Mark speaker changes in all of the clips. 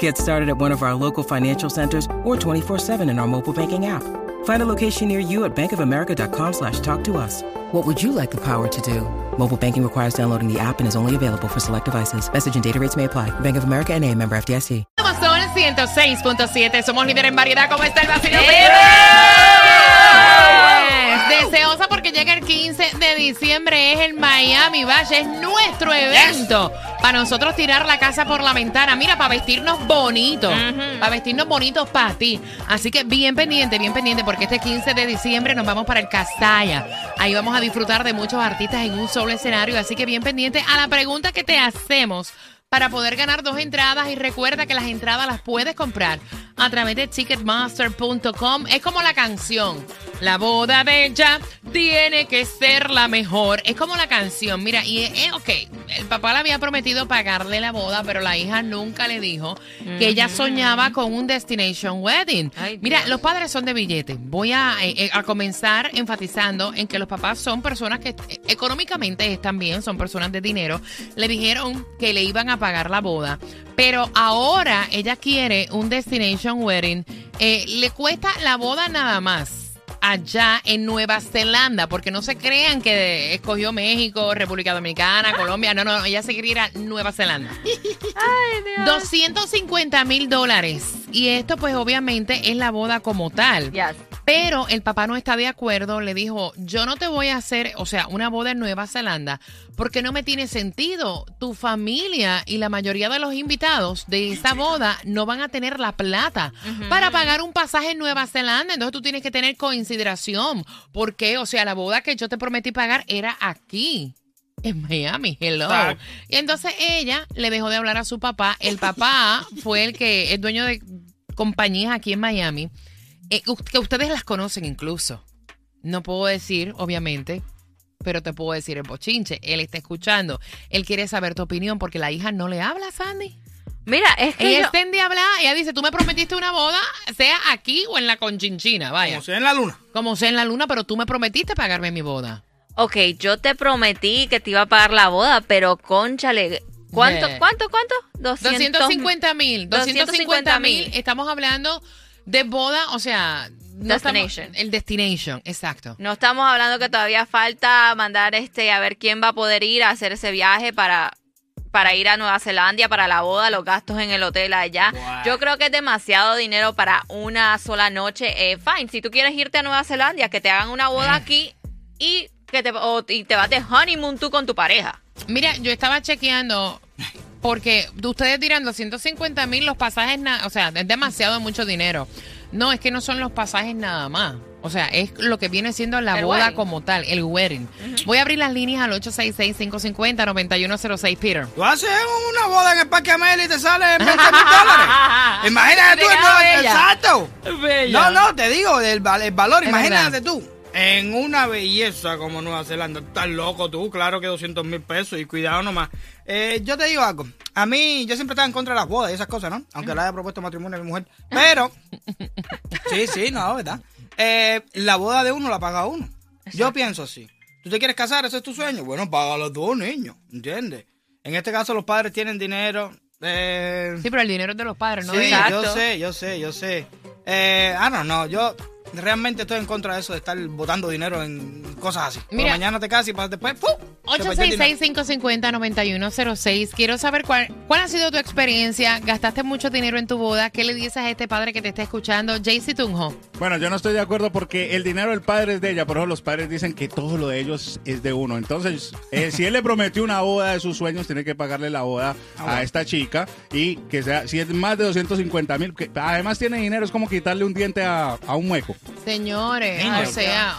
Speaker 1: Get started at one of our local financial centers or 24-7 in our mobile banking app. Find a location near you at bankofamerica.com slash talk to us. What would you like the power to do? Mobile banking requires downloading the app and is only available for select devices. Message and data rates may apply. Bank of America and a member FDIC.
Speaker 2: Son 106.7. Somos líderes en variedad. ¿Cómo está el vacilón? Deseosa porque llega el 15 de diciembre. Es el Miami Bash. Es nuestro evento. Para nosotros tirar la casa por la ventana. Mira, para vestirnos bonitos. Para vestirnos bonitos para ti. Así que bien pendiente, bien pendiente. Porque este 15 de diciembre nos vamos para el Castalla. Ahí vamos a disfrutar de muchos artistas en un solo escenario. Así que bien pendiente a la pregunta que te hacemos para poder ganar dos entradas. Y recuerda que las entradas las puedes comprar a través de ticketmaster.com. Es como la canción. La boda de ella tiene que ser la mejor. Es como la canción. Mira, y eh, ok, el papá le había prometido pagarle la boda, pero la hija nunca le dijo que ella soñaba con un destination wedding.
Speaker 3: Ay,
Speaker 2: Mira,
Speaker 3: Dios.
Speaker 2: los padres son de billete. Voy a, eh, eh, a comenzar enfatizando en que los papás son personas que eh, económicamente están bien, son personas de dinero. Le dijeron que le iban a pagar la boda, pero ahora ella quiere un destination wedding. Eh, le cuesta la boda nada más allá en Nueva Zelanda, porque no se crean que escogió México, República Dominicana, Colombia. No, no, ella se quería ir a Nueva Zelanda. 250 mil dólares. Y esto pues obviamente es la boda como tal.
Speaker 3: Yes.
Speaker 2: Pero el papá no está de acuerdo, le dijo, yo no te voy a hacer, o sea, una boda en Nueva Zelanda, porque no me tiene sentido. Tu familia y la mayoría de los invitados de esa boda no van a tener la plata para pagar un pasaje en Nueva Zelanda. Entonces tú tienes que tener consideración. Porque, o sea, la boda que yo te prometí pagar era aquí. En Miami, hello.
Speaker 4: Exacto.
Speaker 2: Y entonces ella le dejó de hablar a su papá. El papá fue el que es dueño de compañías aquí en Miami, eh, que ustedes las conocen incluso. No puedo decir, obviamente, pero te puedo decir el bochinche. Él está escuchando. Él quiere saber tu opinión porque la hija no le habla, Sandy.
Speaker 3: Mira, es que
Speaker 2: Ella
Speaker 3: yo-
Speaker 2: está en de hablar. Ella dice, tú me prometiste una boda, sea aquí o en la conchinchina, vaya.
Speaker 4: Como sea en la luna.
Speaker 2: Como sea en la luna, pero tú me prometiste pagarme mi boda.
Speaker 3: Ok, yo te prometí que te iba a pagar la boda, pero conchale, ¿cuánto,
Speaker 2: Yeah.
Speaker 3: cuánto, cuánto? 200
Speaker 2: 250 mil. 250 mil.
Speaker 3: 250,000.
Speaker 2: Estamos hablando de boda, o sea... no estamos-
Speaker 3: Destination.
Speaker 2: el destination, exacto.
Speaker 3: No estamos hablando que todavía falta mandar este a ver quién va a poder ir a hacer ese viaje para para ir a Nueva Zelanda para la boda, los gastos en el hotel allá.
Speaker 4: Wow.
Speaker 3: Yo creo que es demasiado dinero para una sola noche. Eh, fine, si tú quieres irte a Nueva Zelanda, que te hagan una boda aquí y que te o- y te vas de honeymoon tú con tu pareja.
Speaker 2: Mira, yo estaba chequeando porque ustedes dirán 250 mil los pasajes, o sea, es demasiado mucho dinero. No, es que no son los pasajes nada más. O sea, es lo que viene siendo la
Speaker 3: El
Speaker 2: boda
Speaker 3: wedding.
Speaker 2: como tal, el wedding. Voy a abrir las líneas al 866-550-9106, Peter.
Speaker 4: Tú haces una boda en el Parque Amel y te sale 20 mil dólares. Imagínate tú. El-
Speaker 2: bella.
Speaker 4: exacto.
Speaker 2: Bella.
Speaker 4: No, no, te digo, el, val- el valor.
Speaker 2: Es
Speaker 4: imagínate
Speaker 2: verdad.
Speaker 4: tú. En una belleza como Nueva Zelanda. Estás loco tú, claro que 200 mil pesos y cuidado nomás. Eh, yo te digo algo. A mí, yo siempre estaba en contra de las bodas y esas cosas, ¿no? Aunque le haya propuesto matrimonio a mi mujer. Pero, sí, sí, no, ¿verdad? Eh, la boda de uno la paga uno. Yo pienso así. ¿Tú te quieres casar? ¿Ese es tu sueño? Bueno, paga los dos niños, ¿entiendes? En este caso los padres tienen dinero. Eh,
Speaker 2: Sí, pero el dinero es de los padres, ¿no?
Speaker 4: sí,
Speaker 3: Exacto.
Speaker 4: yo sé, yo sé, yo sé. Ah, no, no, yo realmente estoy en contra de eso de estar botando dinero en cosas así.
Speaker 2: Mira.
Speaker 4: mañana te casas y pasas después, ¡fu! Te perdí el dinero.
Speaker 2: 866-550-9106. Quiero saber cuál, cuál ha sido tu experiencia. ¿Gastaste mucho dinero en tu boda? ¿Qué le dices a este padre que te está escuchando? Jaycee Tunjo.
Speaker 5: Bueno, yo no estoy de acuerdo porque el dinero del padre es de ella, por eso los padres dicen que todo lo de ellos es de uno. Entonces, eh, si él le prometió una boda de sus sueños, tiene que pagarle la boda a esta chica y que sea, si es más de 250 mil, que además tiene dinero, es como quitarle un diente a, a un mueco.
Speaker 2: Señores,
Speaker 4: Niño,
Speaker 2: o sea,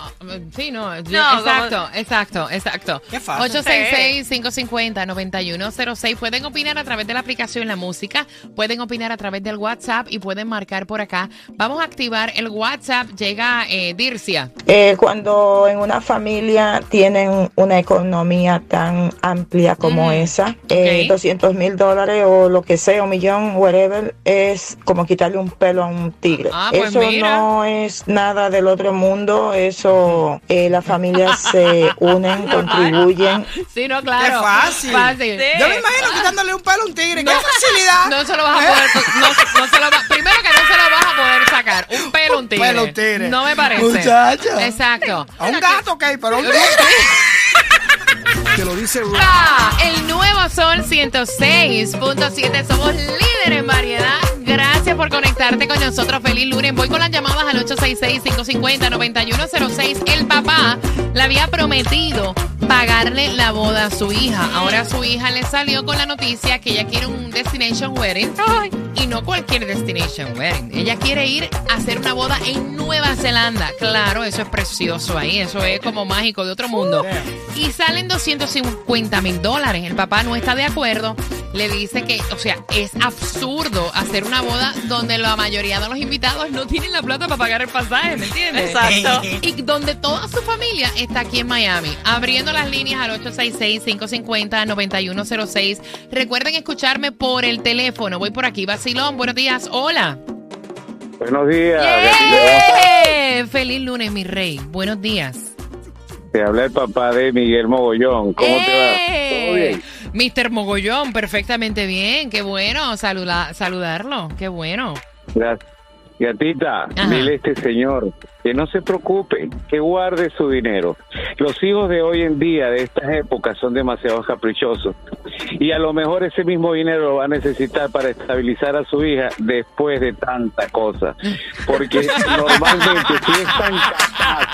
Speaker 2: sí, no, yo-
Speaker 3: No,
Speaker 2: exacto, exacto, exacto.
Speaker 4: Qué fácil.
Speaker 2: 866-550-9106. Pueden opinar a través de la aplicación La Música, pueden opinar a través del WhatsApp y pueden marcar por acá. Vamos a activar el WhatsApp. Llega eh, Dircia.
Speaker 6: Eh, cuando en una familia tienen una economía tan amplia como
Speaker 2: Ujú.
Speaker 6: esa, eh,
Speaker 2: Ok.
Speaker 6: 200 mil dólares o lo que sea, un millón, whatever, es como quitarle un pelo a un tigre.
Speaker 2: Ah, pues
Speaker 6: eso
Speaker 2: mira.
Speaker 6: no es nada del otro mundo, eso eh, las familias se unen, contribuyen.
Speaker 2: Sí, no,
Speaker 4: Qué
Speaker 2: claro.
Speaker 4: fácil.
Speaker 2: Fácil.
Speaker 3: Sí.
Speaker 4: Yo me imagino quitándole un pelo a un tigre. ¡Qué facilidad!
Speaker 2: No se lo vas a poder, no, no se lo va- primero que no se lo vas a poder sacar. Un pelo, un tigre.
Speaker 4: pelo, un tigre.
Speaker 2: No me parece.
Speaker 4: Muchacho.
Speaker 2: Exacto.
Speaker 4: A un gato, ok, pero un tigre.
Speaker 7: Te lo dice.
Speaker 2: Ah, el nuevo Sol 106.7. Somos líderes en variedad. Gracias por conectarte con nosotros. Feliz lunes. Voy con las llamadas al 866-550-9106. El papá le había prometido pagarle la boda a su hija. Ahora su hija le salió con la noticia que ella quiere un destination wedding. Y no cualquier destination wedding. Ella quiere ir a hacer una boda en Nueva Zelanda. Claro, eso es precioso ahí. Eso es como mágico de otro mundo. Y salen 250 mil dólares. El papá no está de acuerdo. Le dice que, o sea, es absurdo hacer una boda donde la mayoría de los invitados no tienen la plata para pagar el pasaje, ¿me entiendes?
Speaker 3: Exacto.
Speaker 2: Y donde toda su familia está aquí en Miami. Abriendo las líneas al 866-550-9106. Recuerden escucharme por el teléfono. Voy por aquí. Basilón, buenos días. Hola.
Speaker 8: Buenos días.
Speaker 2: ¡Eh! Feliz lunes, mi rey. Buenos días.
Speaker 8: Te habla el papá de Miguel Mogollón. ¿Cómo te va? ¿Todo bien?
Speaker 2: Mr. Mogollón, perfectamente bien. Qué bueno saluda- saludarlo. Qué bueno.
Speaker 8: Gracias. Gatita,
Speaker 2: Ajá.
Speaker 8: dile a este señor que no se preocupe, que guarde su dinero. Los hijos de hoy en día, de estas épocas, son demasiado caprichosos. Y a lo mejor ese mismo dinero lo va a necesitar para estabilizar a su hija después de tanta cosa. Porque normalmente si es tan capaz,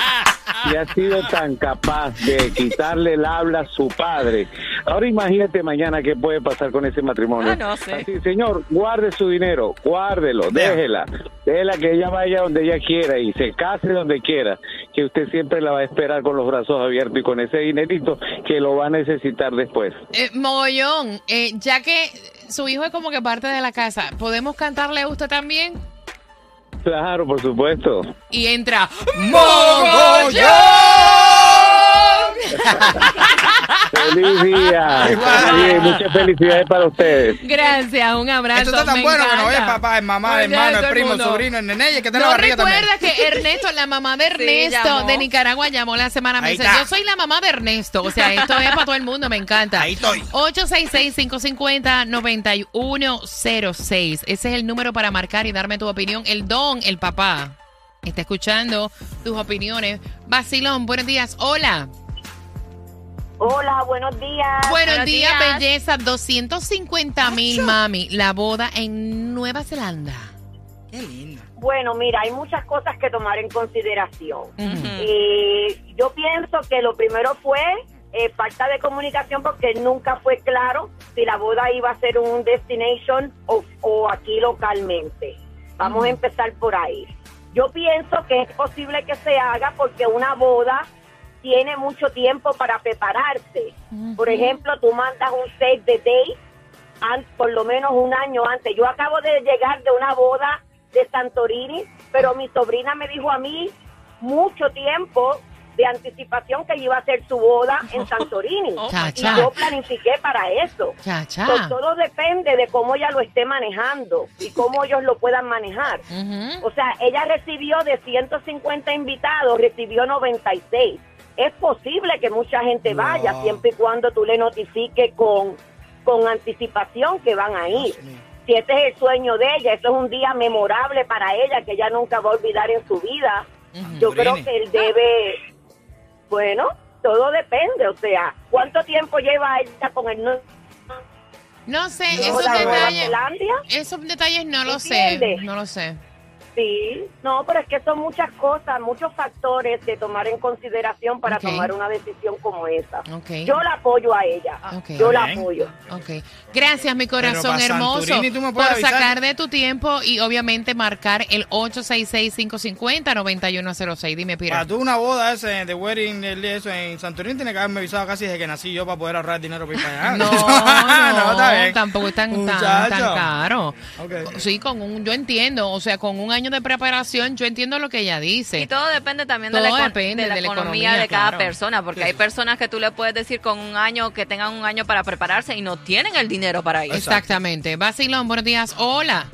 Speaker 8: si ha sido tan capaz de quitarle el habla a su padre, ahora imagínate mañana qué puede pasar con ese matrimonio.
Speaker 3: Ah, no sé.
Speaker 8: Así, señor, guarde su dinero, guárdelo, déjela, déjela que ella vaya donde ella quiera y se case donde quiera, que usted siempre la va a esperar con los brazos abiertos y con ese dinerito que lo va a necesitar después.
Speaker 2: Eh, Mogollón, eh, ya que su hijo es como que parte de la casa, ¿podemos cantarle a usted también?
Speaker 8: Claro, por supuesto.
Speaker 2: Y entra
Speaker 8: Feliz día. Muchas felicidades para ustedes.
Speaker 2: Gracias, un abrazo.
Speaker 4: Esto está tan
Speaker 2: me
Speaker 4: bueno que no es papá, es mamá,
Speaker 2: Oye,
Speaker 4: hermano, el primo, el sobrino, el nene y que está en la
Speaker 2: ¿No
Speaker 4: barriga también.
Speaker 2: recuerdas que Ernesto, la mamá de Ernesto de Nicaragua llamó la semana? Me dice, yo soy la mamá de Ernesto. O sea, esto es para todo el mundo, me encanta.
Speaker 4: Ahí estoy.
Speaker 2: 866-550-9106. Ese es el número para marcar y darme tu opinión. El don, el papá, está escuchando tus opiniones. Basilón, buenos días. Hola.
Speaker 9: Hola, buenos días.
Speaker 2: Buenos,
Speaker 3: Buenos
Speaker 2: días,
Speaker 3: días.
Speaker 2: belleza. 250 mil, mami. La boda en Nueva Zelanda.
Speaker 4: Qué lindo.
Speaker 9: Bueno, mira, hay muchas cosas que tomar en consideración. Eh, yo pienso que lo primero fue eh, falta de comunicación porque nunca fue claro si la boda iba a ser un destination o, o aquí localmente. Vamos a empezar por ahí. Yo pienso que es posible que se haga porque una boda tiene mucho tiempo para prepararse. Por ejemplo, tú mandas un save the an- por lo menos un año antes. Yo acabo de llegar de una boda de Santorini, pero mi sobrina me dijo a mí mucho tiempo de anticipación que iba a hacer su boda en Santorini.
Speaker 3: Oh,
Speaker 2: Cha,
Speaker 9: y yo planifiqué para eso.
Speaker 2: Cha,
Speaker 9: todo depende de cómo ella lo esté manejando y cómo ellos lo puedan manejar. O sea, ella recibió de 150 invitados, recibió 96. Es posible que mucha gente vaya siempre y cuando tú le notifiques con, con anticipación que van a ir. Si este es el sueño de ella, eso es un día memorable para ella que ella nunca va a olvidar en su vida. Yo creo que él debe, bueno, todo depende, o sea, ¿cuánto tiempo lleva ella con el
Speaker 2: No sé, esos detalles. Esos detalles no lo sé. No lo sé.
Speaker 10: Sí, no, pero es que son muchas cosas, muchos factores de tomar en consideración para tomar una decisión como esa. Yo la apoyo a ella.
Speaker 2: Ok.
Speaker 10: Yo la apoyo.
Speaker 2: Ok. Gracias, mi corazón hermoso, por
Speaker 4: avisar.
Speaker 2: sacar de tu tiempo y obviamente marcar el 866-550-9106. Dime,
Speaker 4: Para
Speaker 2: Pira.
Speaker 4: tú una boda ese de wedding eso en Santorini tiene que haberme avisado casi desde que nací yo para poder ahorrar dinero para ir para allá.
Speaker 2: No, no,
Speaker 4: está bien.
Speaker 2: tampoco es tan, tan, tan caro.
Speaker 4: Ok.
Speaker 2: Sí, con un, yo entiendo, o sea, con un año de preparación, yo entiendo lo que ella dice.
Speaker 3: Y todo depende también de la,
Speaker 2: Todo
Speaker 3: econ-
Speaker 2: depende
Speaker 3: de la
Speaker 2: de la
Speaker 3: economía,
Speaker 2: economía,
Speaker 3: de cada
Speaker 2: claro.
Speaker 3: persona, porque hay personas que tú le puedes decir con un año que tengan un año para prepararse y no tienen el dinero para ir.
Speaker 2: Exactamente. Basilón, buenos días. Hola.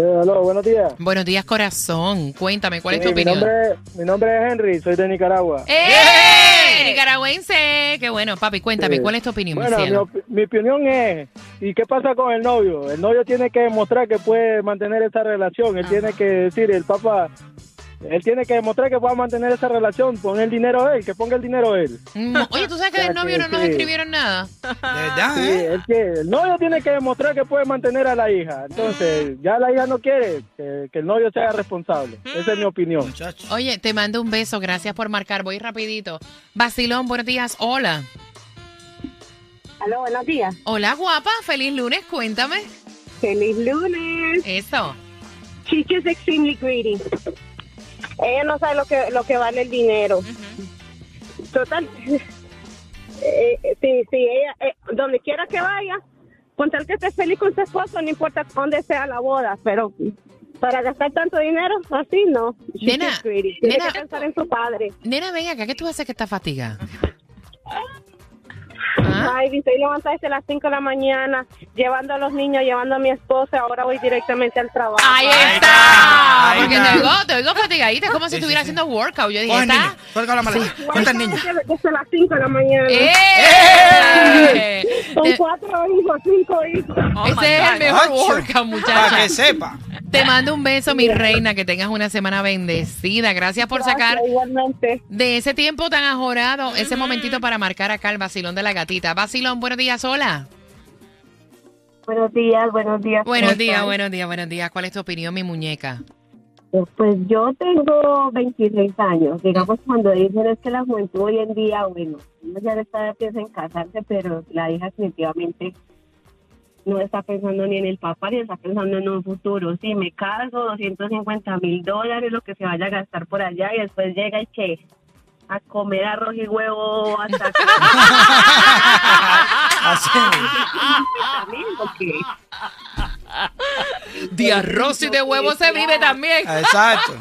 Speaker 11: Hola, buenos días.
Speaker 2: Buenos días, corazón. Cuéntame, ¿cuál es tu
Speaker 11: mi,
Speaker 2: opinión?
Speaker 11: nombre, mi nombre es Henry, soy de Nicaragua.
Speaker 2: ¡Eh! Nicaragüense. Qué bueno, papi, cuéntame,
Speaker 11: Sí.
Speaker 2: ¿cuál es tu opinión, mi
Speaker 11: Bueno, mi,
Speaker 2: cielo?
Speaker 11: op- mi opinión es, ¿y qué pasa con el novio? El novio tiene que demostrar que puede mantener esa relación, él tiene que decir, el papá, él tiene que demostrar que pueda mantener esa relación, poner el dinero él, que ponga el dinero él.
Speaker 2: Mm, Oye, ¿tú sabes que del novio
Speaker 11: que
Speaker 2: no nos
Speaker 11: sí.
Speaker 2: escribieron nada?
Speaker 4: De verdad,
Speaker 11: Sí,
Speaker 4: ¿eh?
Speaker 11: él que- el novio tiene que demostrar que puede mantener a la hija, entonces ya la hija no quiere que, que el novio sea responsable, esa es mi opinión.
Speaker 4: Muchacho.
Speaker 2: Oye, te mando un beso, gracias por marcar. Voy rapidito. Basilón, buenos días. Hola.
Speaker 10: Aló, buenos días.
Speaker 2: Hola, guapa. Feliz lunes, cuéntame.
Speaker 10: Feliz lunes.
Speaker 2: Eso.
Speaker 10: She's just extremely greedy. Ella no sabe lo que lo que vale el dinero. Total. Eh, eh, sí, sí, ella, eh, donde quiera que vaya, con tal que esté feliz con su esposo, no importa dónde sea la boda, pero para gastar tanto dinero, así no.
Speaker 2: Nena.
Speaker 10: Tiene
Speaker 2: nena.
Speaker 10: que pensar en su padre.
Speaker 2: Nena, ven acá, ¿qué tú haces que estás fatigada? ¿Ah?
Speaker 10: Ay, estoy levantada desde las 5 de la mañana, llevando a los niños, llevando a mi esposa, ahora voy directamente al trabajo.
Speaker 2: Ahí
Speaker 4: está,
Speaker 2: está.
Speaker 4: ahí
Speaker 2: Porque
Speaker 4: está.
Speaker 2: te oigo, te oigo fatigadita, es como si
Speaker 4: Sí,
Speaker 2: estuviera
Speaker 4: sí.
Speaker 2: haciendo workout. Yo dije,
Speaker 4: Coge
Speaker 2: ¿está?
Speaker 4: suelta la maleta. ¿Cuántas niñas?
Speaker 10: Desde, desde las 5 de la mañana.
Speaker 2: ¡Eh!
Speaker 10: Son
Speaker 2: Te-
Speaker 10: cuatro hijos, cinco hijos.
Speaker 3: Oh my
Speaker 2: Ese es el mejor
Speaker 4: Ocho.
Speaker 2: workout,
Speaker 4: Para
Speaker 2: muchacha.
Speaker 4: que sepa.
Speaker 2: Te mando un beso, mi reina, que tengas una semana bendecida. Gracias por sacar
Speaker 10: igualmente.
Speaker 2: de ese tiempo tan ajorado, ese momentito para marcar acá el vacilón de la gatita. Vacilón, buenos días, hola.
Speaker 10: Buenos días, buenos días.
Speaker 2: Buenos
Speaker 10: ¿cómo
Speaker 2: días, buenos días, buenos días. ¿Cuál es tu opinión, mi muñeca?
Speaker 10: Pues yo tengo 26 años. Digamos, cuando dicen es que la juventud hoy en día, bueno, uno ya está piensa en casarse, pero la hija definitivamente no está pensando ni en el papá ni está pensando en un futuro. Si me caso, 250 mil dólares, lo que se vaya a gastar por allá y después llega y que a comer arroz y huevo hasta acá.
Speaker 4: Así.
Speaker 10: también, porque
Speaker 2: De arroz y de huevo se vive también.
Speaker 4: Exacto.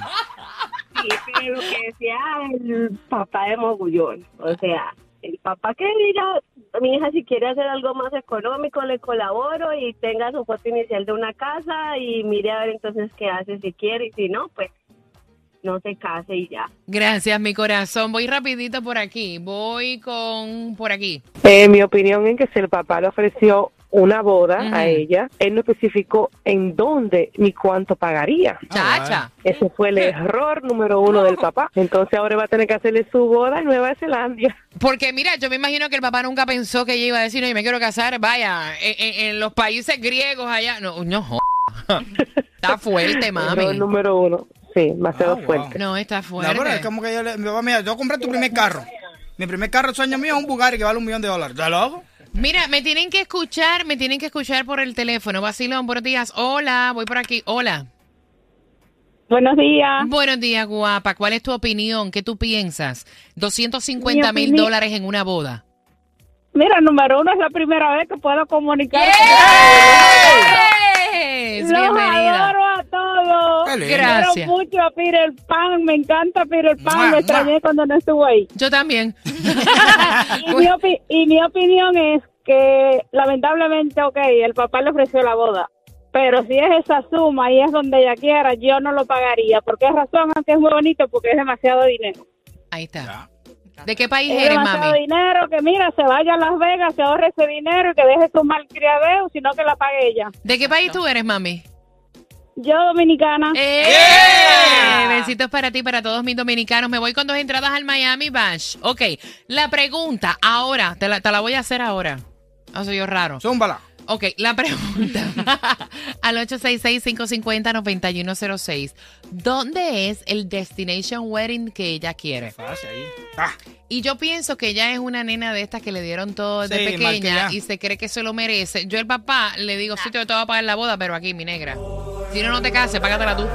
Speaker 10: Sí, pero lo que decía el papá de Mogullón, o sea, el papá que diga, mi hija si quiere hacer algo más económico, le colaboro y tenga su foto inicial de una casa y mire a ver entonces qué hace si quiere y si no, pues no se case y ya.
Speaker 2: Gracias, mi corazón. Voy rapidito por aquí. Voy con por aquí.
Speaker 12: Eh, mi opinión es que si el papá le ofreció una boda a ella, él no especificó en dónde ni cuánto pagaría.
Speaker 2: Chacha.
Speaker 12: Ese fue el error número uno del papá. Entonces ahora va a tener que hacerle su boda en Nueva Zelanda.
Speaker 2: Porque mira, yo me imagino que el papá nunca pensó que ella iba a decir, no, yo me quiero casar, vaya, en, en- en los países griegos allá. No, no, Está fuerte,
Speaker 12: Error
Speaker 2: mami.
Speaker 12: número uno. Sí, demasiado
Speaker 4: Ah, wow.
Speaker 12: fuerte.
Speaker 2: No, está
Speaker 4: No,
Speaker 2: fuerte.
Speaker 4: pero es como que yo le, mi papá, mira, yo compré tu primer carro. Mi primer carro, sueño mío, es un Bugatti que vale un millón de dólares. ¿Estás loco?
Speaker 2: Mira, me tienen que escuchar, me tienen que escuchar por el teléfono. Vacilón, buenos días. Hola, voy por aquí. Hola.
Speaker 10: Buenos días.
Speaker 2: Buenos días, guapa. ¿Cuál es tu opinión? ¿Qué tú piensas? 250 mil dólares en una boda.
Speaker 10: Mira, número uno es la primera vez que puedo comunicar.
Speaker 2: Yes,
Speaker 10: Los
Speaker 2: Bienvenida.
Speaker 10: adoro
Speaker 2: Gracias.
Speaker 10: Quiero mucho a Peter Pan, me encanta Peter Pan,
Speaker 4: Mua,
Speaker 10: lo extrañé
Speaker 4: mua.
Speaker 10: cuando no estuvo ahí.
Speaker 2: Yo también.
Speaker 10: Y mi, opi- y mi opinión es que lamentablemente, ok, el papá le ofreció la boda, pero si es esa suma y es donde ella quiera, yo no lo pagaría. ¿Por qué razón? Aunque es muy bonito, porque es demasiado dinero.
Speaker 2: Ahí está.
Speaker 4: Ya.
Speaker 2: ¿De qué país
Speaker 10: Es
Speaker 2: eres,
Speaker 10: demasiado
Speaker 2: mami?
Speaker 10: dinero, que mira, se vaya a Las Vegas, se ahorre ese dinero y que deje su malcriadeo, sino que la pague ella.
Speaker 2: ¿De qué país tú eres, mami?
Speaker 10: Yo dominicana.
Speaker 2: ¡Eh!
Speaker 4: Yeah.
Speaker 2: Besitos para ti, para todos mis dominicanos. Me voy con dos entradas al Miami Bash. Ok, la pregunta ahora, te la, te la voy a hacer ahora. No soy yo raro.
Speaker 4: Zúmbala.
Speaker 2: Ok, la pregunta al 866-550-9106. ¿Dónde es el destination wedding que ella quiere?
Speaker 4: Fácil ahí. Ah,
Speaker 2: Y yo pienso que ella es una nena de estas que le dieron todo de
Speaker 4: Sí,
Speaker 2: pequeña y se cree que se lo merece. Yo el papá le digo, sí, te voy a pagar la boda, pero aquí, mi negra. Si no, no te cases, págatela tú.